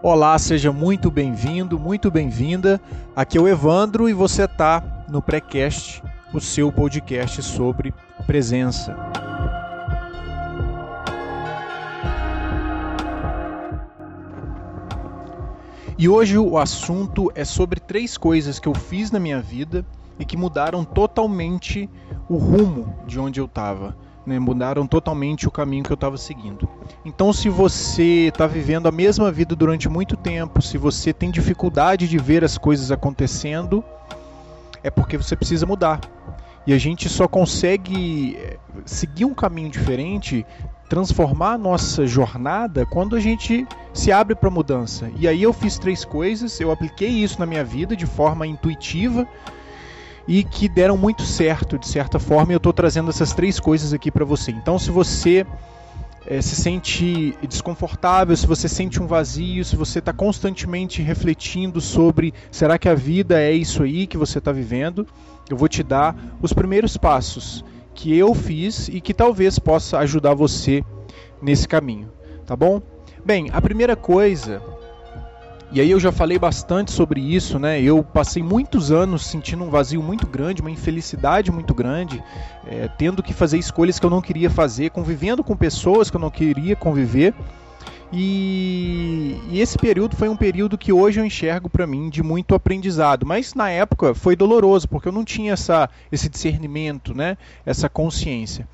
Olá, seja muito bem-vindo, muito bem-vinda. Aqui é o Evandro e você está no Precast, o seu podcast sobre presença. E hoje o assunto é sobre três coisas que eu fiz na minha vida e que mudaram totalmente o rumo de onde eu estava né, mudaram totalmente o caminho que eu estava seguindo. Então, se você está vivendo a mesma vida durante muito tempo, se você tem dificuldade de ver as coisas acontecendo, é porque você precisa mudar. E a gente só consegue eh, seguir um caminho diferente, transformar a nossa jornada quando a gente se abre para mudança. E aí eu fiz três coisas, eu apliquei isso na minha vida de forma intuitiva e que deram muito certo, de certa forma, e eu estou trazendo essas três coisas aqui para você. Então, se você é, se sente desconfortável, se você sente um vazio, se você está constantemente refletindo sobre será que a vida é isso aí que você está vivendo, eu vou te dar os primeiros passos que eu fiz e que talvez possa ajudar você nesse caminho, tá bom? Bem, a primeira coisa e aí eu já falei bastante sobre isso, né? Eu passei muitos anos sentindo um vazio muito grande, uma infelicidade muito grande, é, tendo que fazer escolhas que eu não queria fazer, convivendo com pessoas que eu não queria conviver. E, e esse período foi um período que hoje eu enxergo para mim de muito aprendizado, mas na época foi doloroso porque eu não tinha essa, esse discernimento, né? Essa consciência.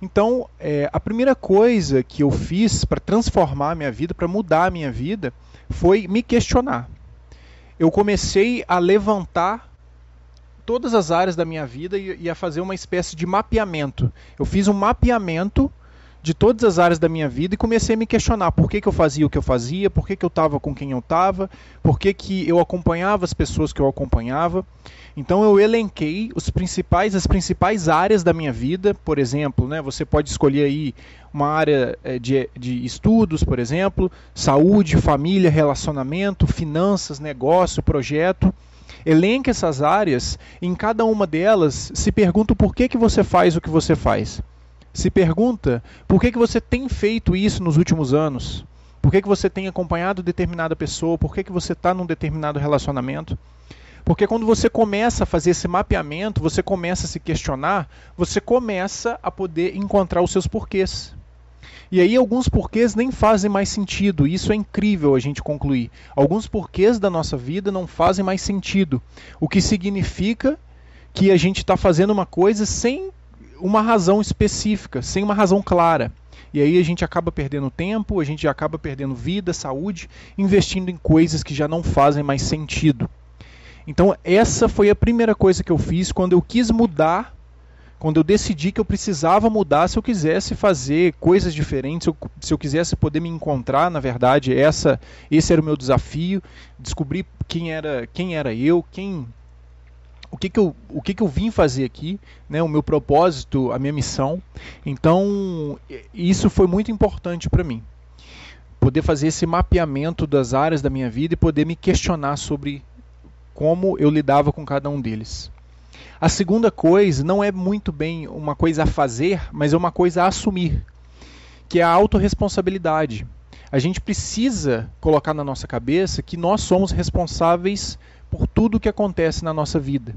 Então, é, a primeira coisa que eu fiz para transformar a minha vida, para mudar a minha vida, foi me questionar. Eu comecei a levantar todas as áreas da minha vida e, a fazer uma espécie de mapeamento. Eu fiz um mapeamento de todas as áreas da minha vida e comecei a me questionar por que, que eu fazia o que eu fazia, por que, que eu estava com quem eu estava, por que, que eu acompanhava as pessoas que eu acompanhava. Então eu elenquei os principais, as principais áreas da minha vida, por exemplo, né, você pode escolher aí uma área eh, de, de estudos, por exemplo, saúde, família, relacionamento, finanças, negócio, projeto. Elenque essas áreas, em cada uma delas se pergunta por que, que você faz o que você faz. Se pergunta por que, que você tem feito isso nos últimos anos. Por que, que você tem acompanhado determinada pessoa? Por que, que você está num determinado relacionamento? Porque quando você começa a fazer esse mapeamento, você começa a se questionar, você começa a poder encontrar os seus porquês. E aí alguns porquês nem fazem mais sentido, isso é incrível a gente concluir. Alguns porquês da nossa vida não fazem mais sentido, o que significa que a gente está fazendo uma coisa sem uma razão específica, sem uma razão clara. E aí a gente acaba perdendo tempo, a gente acaba perdendo vida, saúde, investindo em coisas que já não fazem mais sentido. Então, essa foi a primeira coisa que eu fiz quando eu quis mudar, quando eu decidi que eu precisava mudar se eu quisesse fazer coisas diferentes, se eu, se eu quisesse poder me encontrar, na verdade, essa, esse era o meu desafio, descobrir quem era, quem era eu, quem o que, que, eu, o que, que eu vim fazer aqui, né, o meu propósito, a minha missão. Então, isso foi muito importante para mim. Poder fazer esse mapeamento das áreas da minha vida e poder me questionar sobre como eu lidava com cada um deles. A segunda coisa não é muito bem uma coisa a fazer, mas é uma coisa a assumir, que é a autorresponsabilidade. A gente precisa colocar na nossa cabeça que nós somos responsáveis por tudo o que acontece na nossa vida.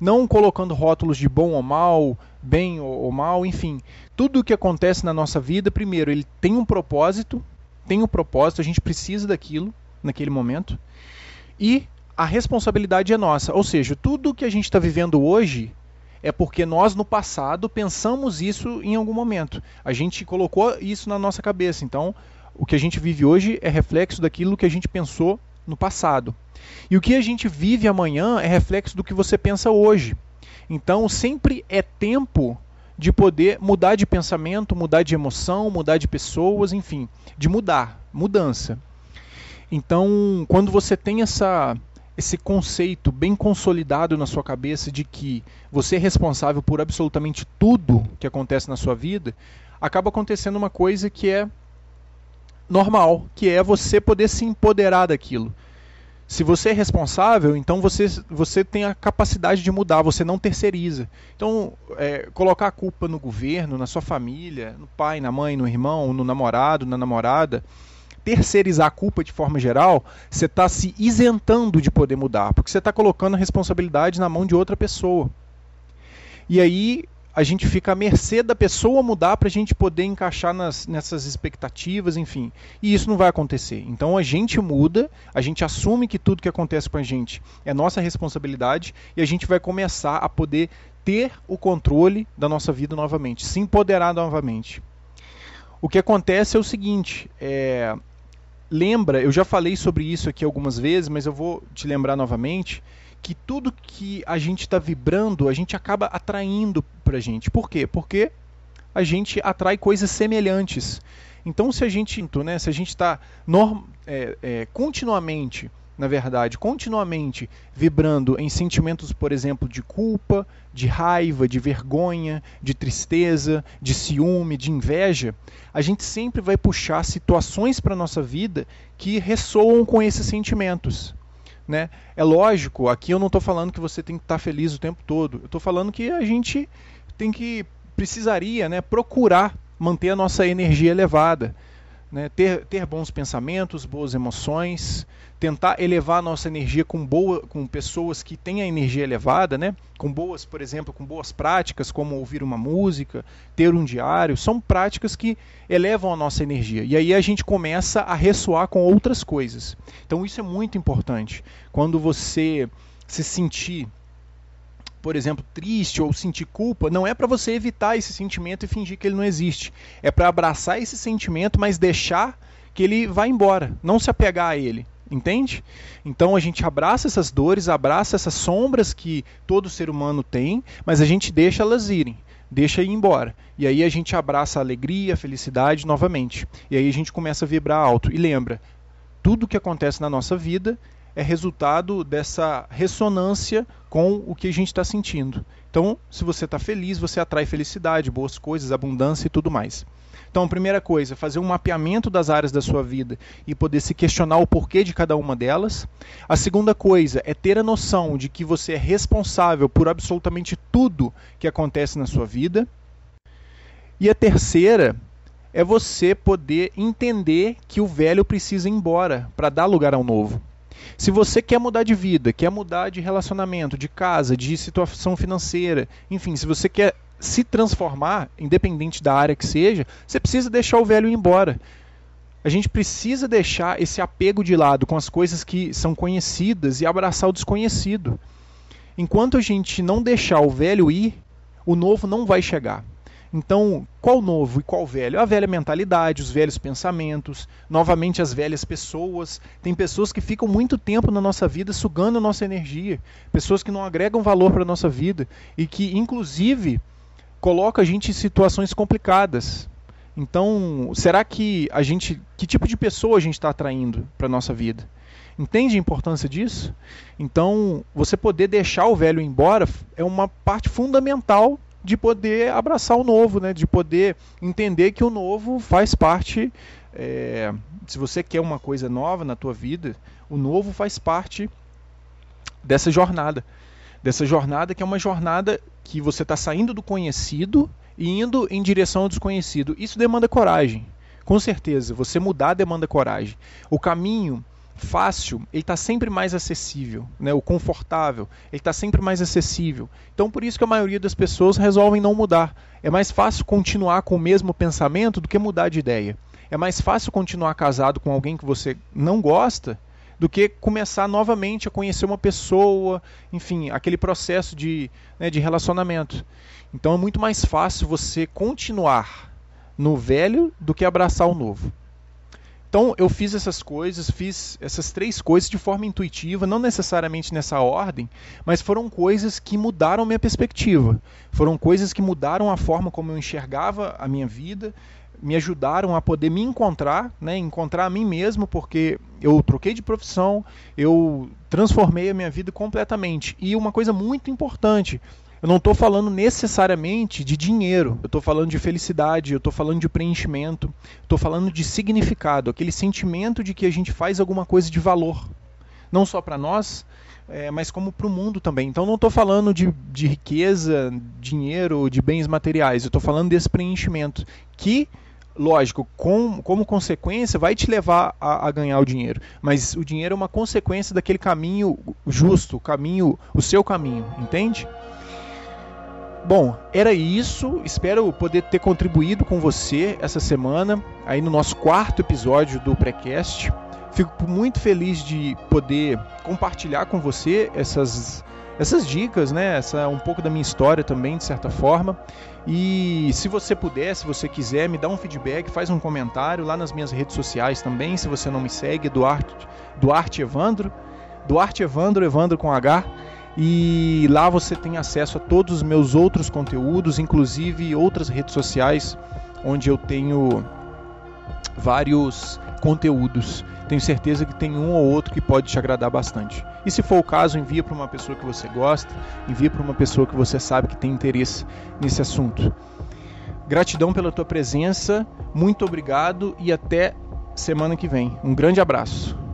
Não colocando rótulos de bom ou mal, bem ou mal, enfim. Tudo o que acontece na nossa vida, primeiro, ele tem um propósito, tem um propósito, a gente precisa daquilo naquele momento. E a responsabilidade é nossa. Ou seja, tudo que a gente está vivendo hoje é porque nós no passado pensamos isso em algum momento. A gente colocou isso na nossa cabeça. Então, o que a gente vive hoje é reflexo daquilo que a gente pensou no passado. E o que a gente vive amanhã é reflexo do que você pensa hoje. Então, sempre é tempo de poder mudar de pensamento, mudar de emoção, mudar de pessoas, enfim, de mudar, mudança. Então, quando você tem essa esse conceito bem consolidado na sua cabeça de que você é responsável por absolutamente tudo que acontece na sua vida, acaba acontecendo uma coisa que é normal, que é você poder se empoderar daquilo. Se você é responsável, então você, você tem a capacidade de mudar, você não terceiriza. Então, é, colocar a culpa no governo, na sua família, no pai, na mãe, no irmão, no namorado, na namorada, terceirizar a culpa de forma geral, você está se isentando de poder mudar, porque você está colocando a responsabilidade na mão de outra pessoa. E aí a gente fica à mercê da pessoa mudar para a gente poder encaixar nas, nessas expectativas, enfim. E isso não vai acontecer. Então a gente muda, a gente assume que tudo que acontece com a gente é nossa responsabilidade e a gente vai começar a poder ter o controle da nossa vida novamente, se empoderar novamente. O que acontece é o seguinte: é, lembra, eu já falei sobre isso aqui algumas vezes, mas eu vou te lembrar novamente que tudo que a gente está vibrando, a gente acaba atraindo para a gente. Por quê? Porque a gente atrai coisas semelhantes. Então, se a gente, né, se a gente está é, é, continuamente na verdade, continuamente vibrando em sentimentos, por exemplo, de culpa, de raiva, de vergonha, de tristeza, de ciúme, de inveja, a gente sempre vai puxar situações para a nossa vida que ressoam com esses sentimentos. Né? É lógico, aqui eu não estou falando que você tem que estar tá feliz o tempo todo. Eu estou falando que a gente tem que precisaria né, procurar manter a nossa energia elevada né? ter, ter bons pensamentos, boas emoções, tentar elevar a nossa energia com, boa, com pessoas que têm a energia elevada, né? com boas, por exemplo, com boas práticas, como ouvir uma música, ter um diário, são práticas que elevam a nossa energia. E aí a gente começa a ressoar com outras coisas. Então isso é muito importante. Quando você se sentir por exemplo, triste ou sentir culpa, não é para você evitar esse sentimento e fingir que ele não existe. É para abraçar esse sentimento, mas deixar que ele vá embora, não se apegar a ele. Entende? Então a gente abraça essas dores, abraça essas sombras que todo ser humano tem, mas a gente deixa elas irem, deixa ir embora. E aí a gente abraça a alegria, a felicidade novamente. E aí a gente começa a vibrar alto. E lembra, tudo que acontece na nossa vida é resultado dessa ressonância com o que a gente está sentindo. Então, se você está feliz, você atrai felicidade, boas coisas, abundância e tudo mais. Então, a primeira coisa, fazer um mapeamento das áreas da sua vida e poder se questionar o porquê de cada uma delas. A segunda coisa é ter a noção de que você é responsável por absolutamente tudo que acontece na sua vida. E a terceira é você poder entender que o velho precisa ir embora para dar lugar ao novo. Se você quer mudar de vida, quer mudar de relacionamento, de casa, de situação financeira, enfim, se você quer se transformar, independente da área que seja, você precisa deixar o velho ir embora. A gente precisa deixar esse apego de lado com as coisas que são conhecidas e abraçar o desconhecido. Enquanto a gente não deixar o velho ir, o novo não vai chegar. Então, qual novo e qual velho? A velha mentalidade, os velhos pensamentos, novamente as velhas pessoas. Tem pessoas que ficam muito tempo na nossa vida sugando a nossa energia, pessoas que não agregam valor para a nossa vida e que, inclusive, colocam a gente em situações complicadas. Então, será que a gente, que tipo de pessoa a gente está atraindo para a nossa vida? Entende a importância disso? Então, você poder deixar o velho embora é uma parte fundamental de poder abraçar o novo, né? de poder entender que o novo faz parte. É, se você quer uma coisa nova na tua vida, o novo faz parte dessa jornada. Dessa jornada que é uma jornada que você está saindo do conhecido e indo em direção ao desconhecido. Isso demanda coragem. Com certeza, você mudar demanda coragem. O caminho fácil, ele está sempre mais acessível, né? o confortável, ele está sempre mais acessível. Então, por isso que a maioria das pessoas resolvem não mudar. É mais fácil continuar com o mesmo pensamento do que mudar de ideia. É mais fácil continuar casado com alguém que você não gosta do que começar novamente a conhecer uma pessoa, enfim, aquele processo de, né, de relacionamento. Então é muito mais fácil você continuar no velho do que abraçar o novo. Então eu fiz essas coisas, fiz essas três coisas de forma intuitiva, não necessariamente nessa ordem, mas foram coisas que mudaram minha perspectiva. Foram coisas que mudaram a forma como eu enxergava a minha vida, me ajudaram a poder me encontrar, né, encontrar a mim mesmo, porque eu troquei de profissão, eu transformei a minha vida completamente. E uma coisa muito importante, eu não estou falando necessariamente de dinheiro, eu estou falando de felicidade, eu estou falando de preenchimento, estou falando de significado, aquele sentimento de que a gente faz alguma coisa de valor, não só para nós, é, mas como para o mundo também. Então não estou falando de, de riqueza, dinheiro, de bens materiais, eu estou falando desse preenchimento que lógico, com, como consequência, vai te levar a, a, ganhar o dinheiro. Mas o dinheiro é uma consequência daquele caminho justo, caminho, o seu caminho, entende? Bom, era isso. Espero poder ter contribuído com você essa semana, aí no nosso quarto episódio do Precast. Fico muito feliz de poder compartilhar com você essas, essas dicas, né? Essa um pouco da minha história também, de certa forma. E se você puder, se você quiser, me dá um feedback, faz um comentário lá nas minhas redes sociais também. Se você não me segue, Duarte, Duarte Evandro. Duarte Evandro, Evandro com H. E lá você tem acesso a todos os meus outros conteúdos, inclusive outras redes sociais, onde eu tenho vários conteúdos. Tenho certeza que tem um ou outro que pode te agradar bastante. E se for o caso, envia para uma pessoa que você gosta, envia para uma pessoa que você sabe que tem interesse nesse assunto. Gratidão pela tua presença, muito obrigado e até semana que vem. Um grande abraço.